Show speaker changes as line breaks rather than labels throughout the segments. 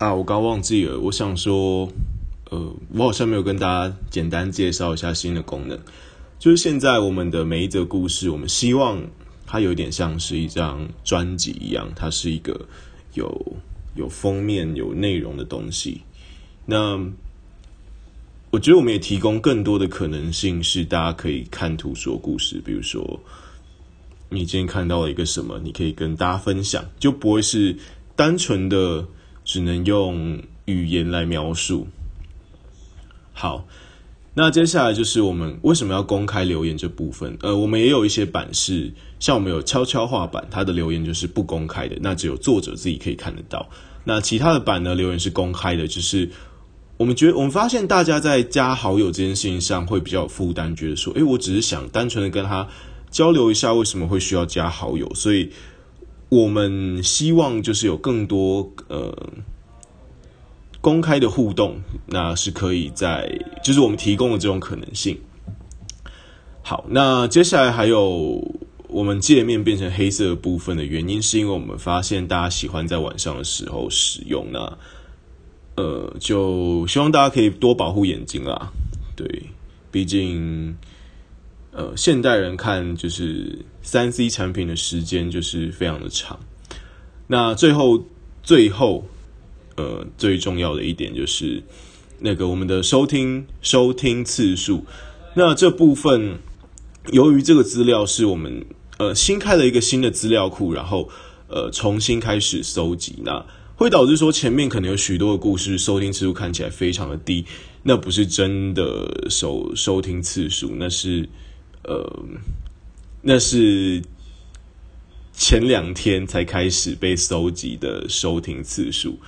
啊，我刚忘记了，我想说，呃，我好像没有跟大家简单介绍一下新的功能，就是现在我们的每一则故事，我们希望它有点像是一张专辑一样，它是一个有有封面、有内容的东西。那我觉得我们也提供更多的可能性，是大家可以看图说故事。比如说，你今天看到了一个什么，你可以跟大家分享，就不会是单纯的只能用语言来描述。好，那接下来就是我们为什么要公开留言这部分。呃，我们也有一些版是，像我们有悄悄话版，它的留言就是不公开的，那只有作者自己可以看得到。那其他的版呢，留言是公开的，就是。我们觉得，我们发现大家在加好友这件事情上会比较有负担，觉得说，诶，我只是想单纯的跟他交流一下，为什么会需要加好友？所以，我们希望就是有更多呃公开的互动，那是可以在，就是我们提供的这种可能性。好，那接下来还有我们界面变成黑色部分的原因，是因为我们发现大家喜欢在晚上的时候使用那。呃，就希望大家可以多保护眼睛啦。对，毕竟，呃，现代人看就是三 C 产品的时间就是非常的长。那最后，最后，呃，最重要的一点就是那个我们的收听收听次数。那这部分，由于这个资料是我们呃新开了一个新的资料库，然后呃重新开始搜集那。会导致说前面可能有许多的故事收听次数看起来非常的低，那不是真的收收听次数，那是呃那是前两天才开始被搜集的收听次数，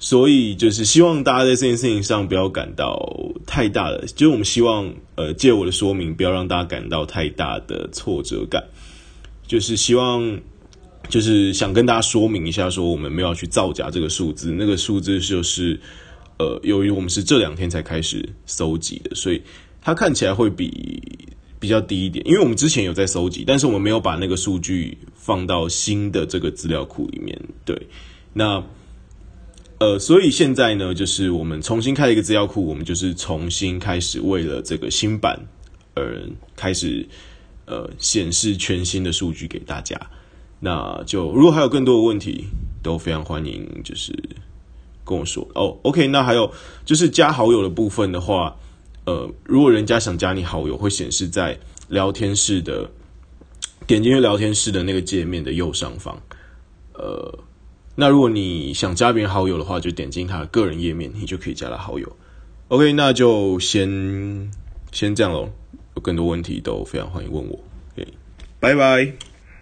所以就是希望大家在这件事情上不要感到太大的，就是我们希望呃借我的说明不要让大家感到太大的挫折感，就是希望。就是想跟大家说明一下，说我们没有去造假这个数字，那个数字就是，呃，由于我们是这两天才开始搜集的，所以它看起来会比比较低一点。因为我们之前有在搜集，但是我们没有把那个数据放到新的这个资料库里面。对，那呃，所以现在呢，就是我们重新开了一个资料库，我们就是重新开始为了这个新版而开始呃显示全新的数据给大家。那就如果还有更多的问题，都非常欢迎，就是跟我说哦。OK，那还有就是加好友的部分的话，呃，如果人家想加你好友，会显示在聊天室的点进去聊天室的那个界面的右上方。呃，那如果你想加别人好友的话，就点进他的个人页面，你就可以加他好友。OK，那就先先这样喽。有更多问题都非常欢迎问我。OK，拜拜。